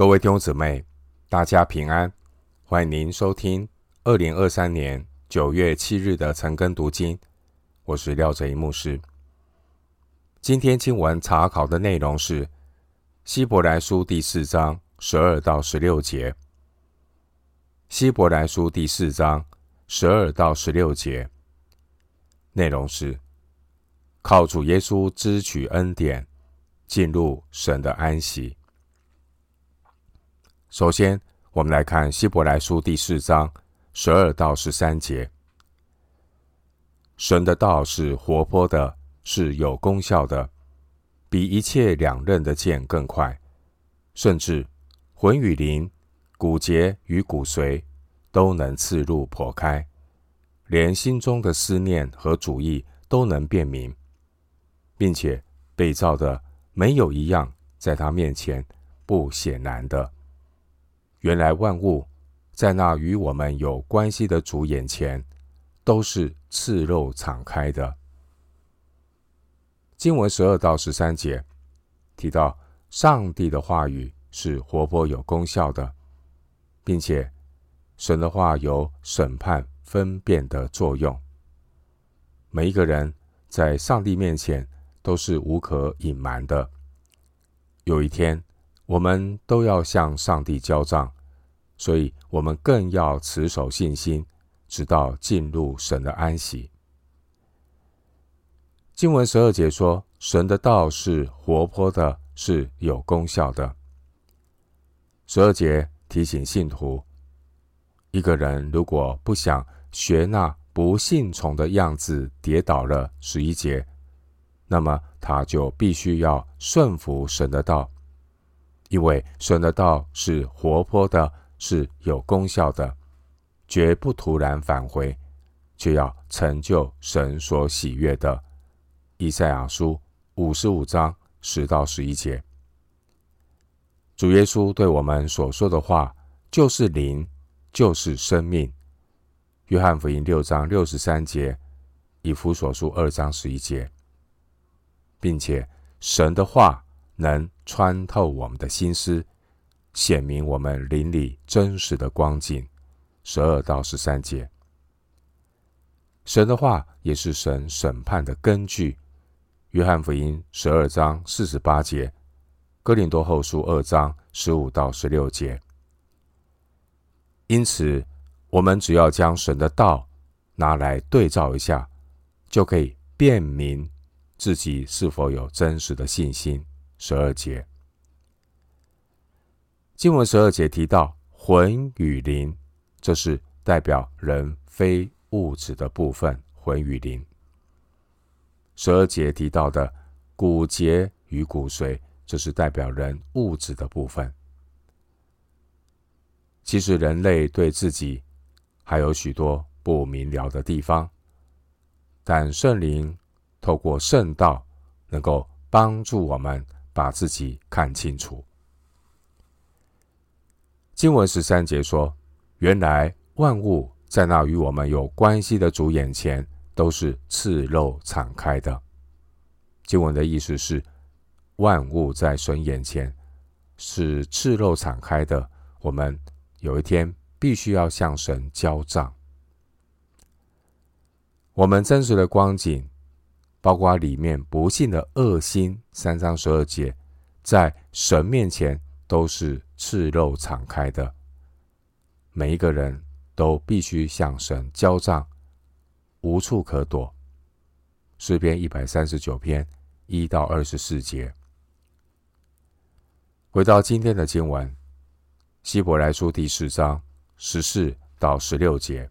各位弟兄姊妹，大家平安！欢迎您收听二零二三年九月七日的晨更读经。我是廖哲一牧师。今天经文查考的内容是希伯来书第四章十二到十六节。希伯来书第四章十二到十六节内容是靠主耶稣支取恩典。进入神的安息。首先，我们来看希伯来书第四章十二到十三节。神的道是活泼的，是有功效的，比一切两刃的剑更快，甚至魂与灵、骨节与骨髓都能刺入剖开，连心中的思念和主意都能辨明，并且被造的。没有一样在他面前不显然的。原来万物在那与我们有关系的主眼前，都是赤露敞开的。经文十二到十三节提到，上帝的话语是活泼有功效的，并且神的话有审判分辨的作用。每一个人在上帝面前。都是无可隐瞒的。有一天，我们都要向上帝交账，所以我们更要持守信心，直到进入神的安息。经文十二节说：“神的道是活泼的，是有功效的。”十二节提醒信徒，一个人如果不想学那不信从的样子，跌倒了。十一节。那么他就必须要顺服神的道，因为神的道是活泼的，是有功效的，绝不突然返回，却要成就神所喜悦的。以赛亚书五十五章十到十一节，主耶稣对我们所说的话，就是灵，就是生命。约翰福音六章六十三节，以弗所书二章十一节。并且，神的话能穿透我们的心思，显明我们灵里真实的光景。十二到十三节，神的话也是神审判的根据。约翰福音十二章四十八节，哥林多后书二章十五到十六节。因此，我们只要将神的道拿来对照一下，就可以辨明。自己是否有真实的信心？十二节经文十二节提到魂与灵，这是代表人非物质的部分。魂与灵。十二节提到的骨节与骨髓，这是代表人物质的部分。其实人类对自己还有许多不明了的地方，但圣灵。透过圣道，能够帮助我们把自己看清楚。经文十三节说：“原来万物在那与我们有关系的主眼前，都是赤露敞开的。”经文的意思是，万物在神眼前是赤露敞开的。我们有一天必须要向神交账。我们真实的光景。包括里面不幸的恶心，三章十二节，在神面前都是赤露敞开的。每一个人都必须向神交账，无处可躲。诗篇一百三十九篇一到二十四节。回到今天的经文，希伯来书第四章十四到十六节。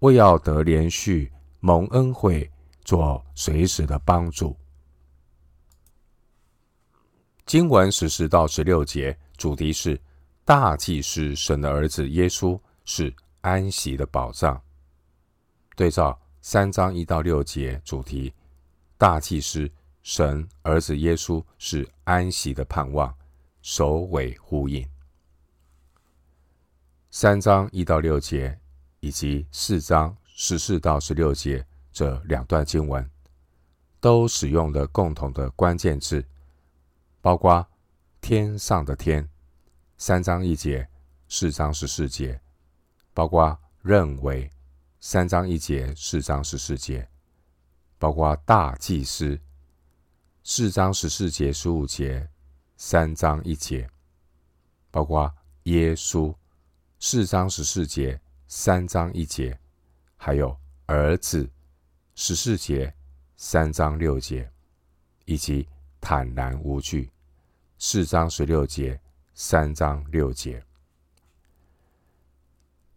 为要得连续、蒙恩惠、做随时的帮助。经文十四到十六节主题是大祭司神的儿子耶稣是安息的保障。对照三章一到六节主题，大祭司神儿子耶稣是安息的盼望，首尾呼应。三章一到六节以及四章十四到十六节这两段经文，都使用了共同的关键字。包括天上的天，三章一节，四章十四节；包括认为，三章一节，四章十四节；包括大祭司，四章十四节、十五节，三章一节；包括耶稣，四章十四节，三章一节；还有儿子，十四节，三章六节，以及。坦然无惧，四章十六节，三章六节。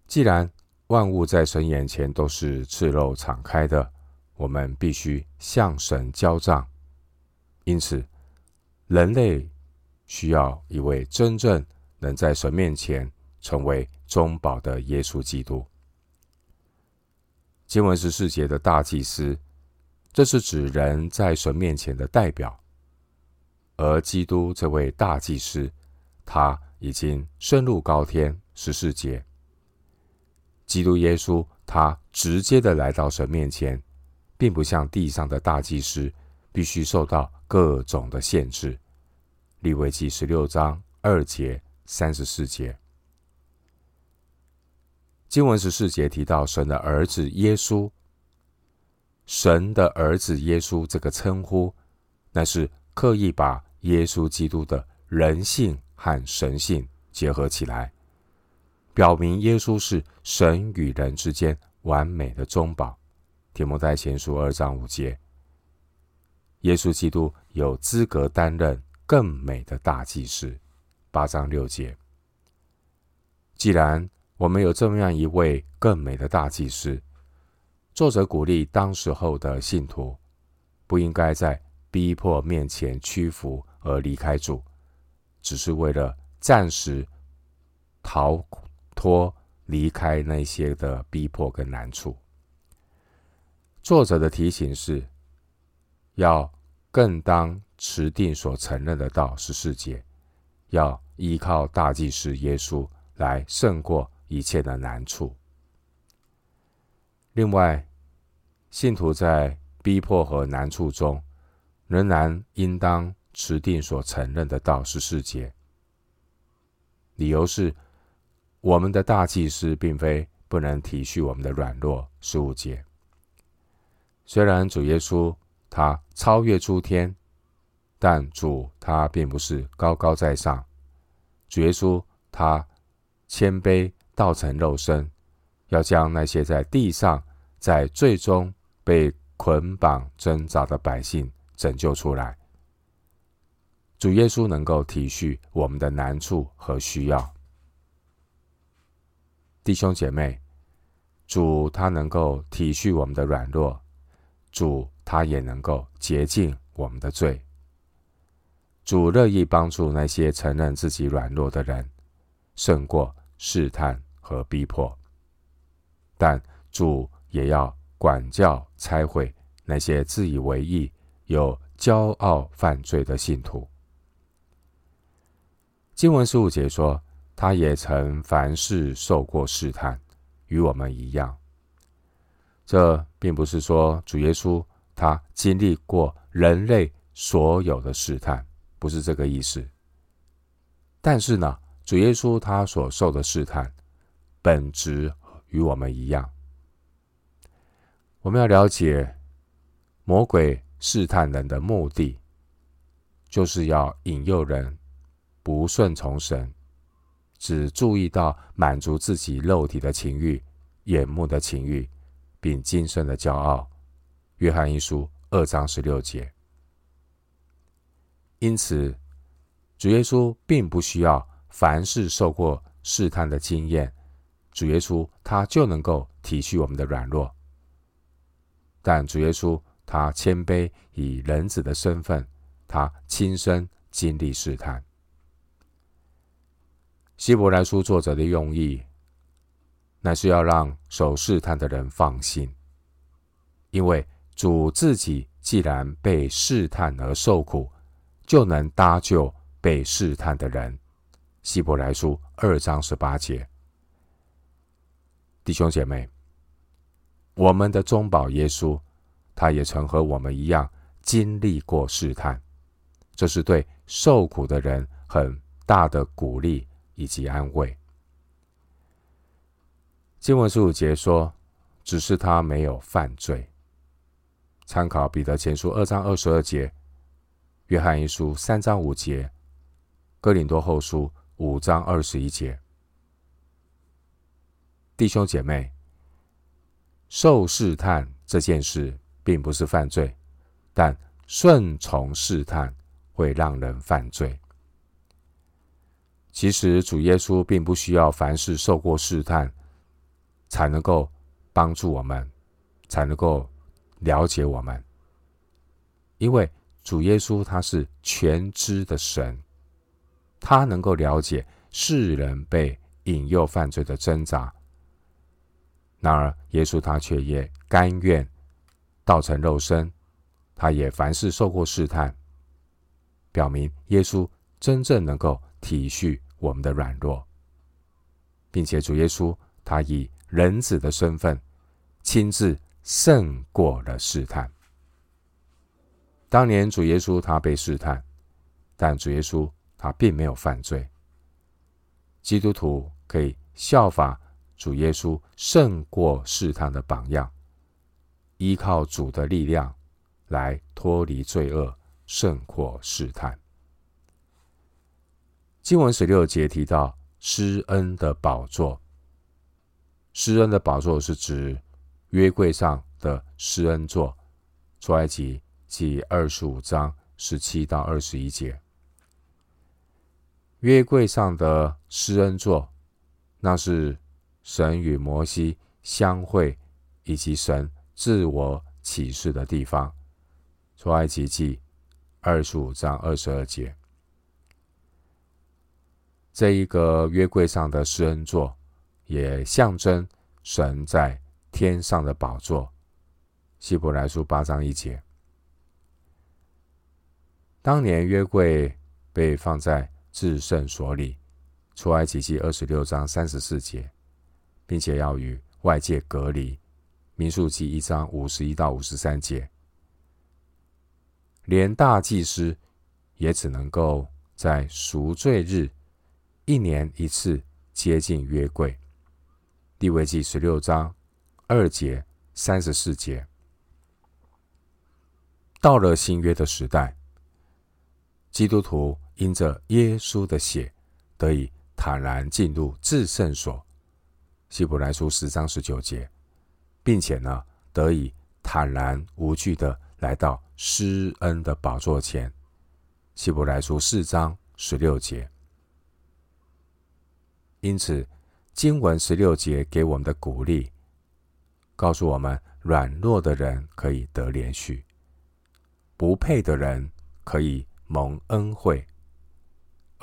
既然万物在神眼前都是赤露敞开的，我们必须向神交账。因此，人类需要一位真正能在神面前成为中保的耶稣基督。经文十四节的大祭司，这是指人在神面前的代表。而基督这位大祭司，他已经升入高天。十四节，基督耶稣他直接的来到神面前，并不像地上的大祭司必须受到各种的限制。利未记十六章二节、三十四节，经文十四节提到神的儿子耶稣，神的儿子耶稣这个称呼，那是。刻意把耶稣基督的人性和神性结合起来，表明耶稣是神与人之间完美的中保。提摩太前书二章五节，耶稣基督有资格担任更美的大祭司。八章六节，既然我们有这么样一位更美的大祭司，作者鼓励当时候的信徒不应该在逼迫面前屈服而离开主，只是为了暂时逃脱离开那些的逼迫跟难处。作者的提醒是，要更当持定所承认的道，十四节，要依靠大祭司耶稣来胜过一切的难处。另外，信徒在逼迫和难处中，仍然应当持定所承认的道，十世界。理由是，我们的大祭司并非不能体恤我们的软弱，十五节。虽然主耶稣他超越诸天，但主他并不是高高在上。主耶稣他谦卑道成肉身，要将那些在地上在最终被捆绑挣扎的百姓。拯救出来，主耶稣能够体恤我们的难处和需要，弟兄姐妹，主他能够体恤我们的软弱，主他也能够洁净我们的罪。主乐意帮助那些承认自己软弱的人，胜过试探和逼迫，但主也要管教、拆毁那些自以为义。有骄傲犯罪的信徒，经文十五节说，他也曾凡事受过试探，与我们一样。这并不是说主耶稣他经历过人类所有的试探，不是这个意思。但是呢，主耶稣他所受的试探，本质与我们一样。我们要了解魔鬼。试探人的目的，就是要引诱人不顺从神，只注意到满足自己肉体的情欲、眼目的情欲，并今生的骄傲。约翰一书二章十六节。因此，主耶稣并不需要凡是受过试探的经验，主耶稣他就能够体恤我们的软弱。但主耶稣。他谦卑以人子的身份，他亲身经历试探。希伯来书作者的用意，乃是要让受试探的人放心，因为主自己既然被试探而受苦，就能搭救被试探的人。希伯来书二章十八节，弟兄姐妹，我们的中保耶稣，他也曾和我们一样经历过试探，这是对受苦的人很大的鼓励。以及安慰。经文十五节说：“只是他没有犯罪。”参考彼得前书二章二十二节、约翰一书三章五节、哥林多后书五章二十一节。弟兄姐妹，受试探这件事并不是犯罪，但顺从试探会让人犯罪。其实主耶稣并不需要凡事受过试探，才能够帮助我们，才能够了解我们。因为主耶稣他是全知的神，他能够了解世人被引诱犯罪的挣扎。然而耶稣他却也甘愿道成肉身，他也凡事受过试探，表明耶稣真正能够体恤我们的软弱，并且主耶稣他以人子的身份亲自胜过了试探。当年主耶稣他被试探，但主耶稣他并没有犯罪。基督徒可以效法主耶稣胜过试探的榜样，依靠主的力量来脱离罪恶，胜过试探。经文十六节提到施恩的宝座，施恩的宝座是指约柜上的施恩座。出埃及记二十五章十七到二十一节，约柜上的施恩座，那是神与摩西相会以及神自我启示的地方。出埃及记二十五章二十二节。这一个约柜上的施恩座，也象征神在天上的宝座。希伯来书八章一节。当年约柜被放在至圣所里，出埃及记二十六章三十四节，并且要与外界隔离。民数记一章五十一到五十三节，连大祭司也只能够在赎罪日。一年一次接近约柜，地位记十六章二节三十四节。到了新约的时代，基督徒因着耶稣的血，得以坦然进入至圣所，希伯来书十章十九节，并且呢，得以坦然无惧的来到施恩的宝座前，希伯来书四章十六节。因此，经文十六节给我们的鼓励，告诉我们：软弱的人可以得怜恤，不配的人可以蒙恩惠，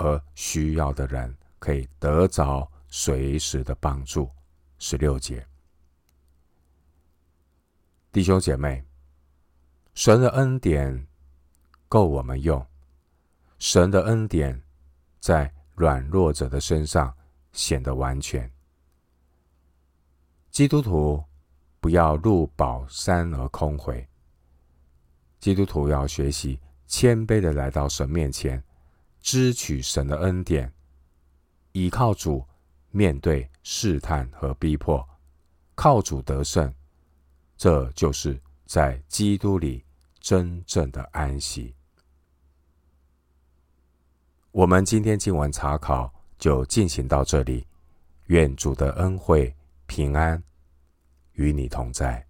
而需要的人可以得着随时的帮助。十六节，弟兄姐妹，神的恩典够我们用，神的恩典在软弱者的身上。显得完全。基督徒不要入宝山而空回。基督徒要学习谦卑的来到神面前，支取神的恩典，倚靠主面对试探和逼迫，靠主得胜。这就是在基督里真正的安息。我们今天经文查考。就进行到这里，愿主的恩惠平安与你同在。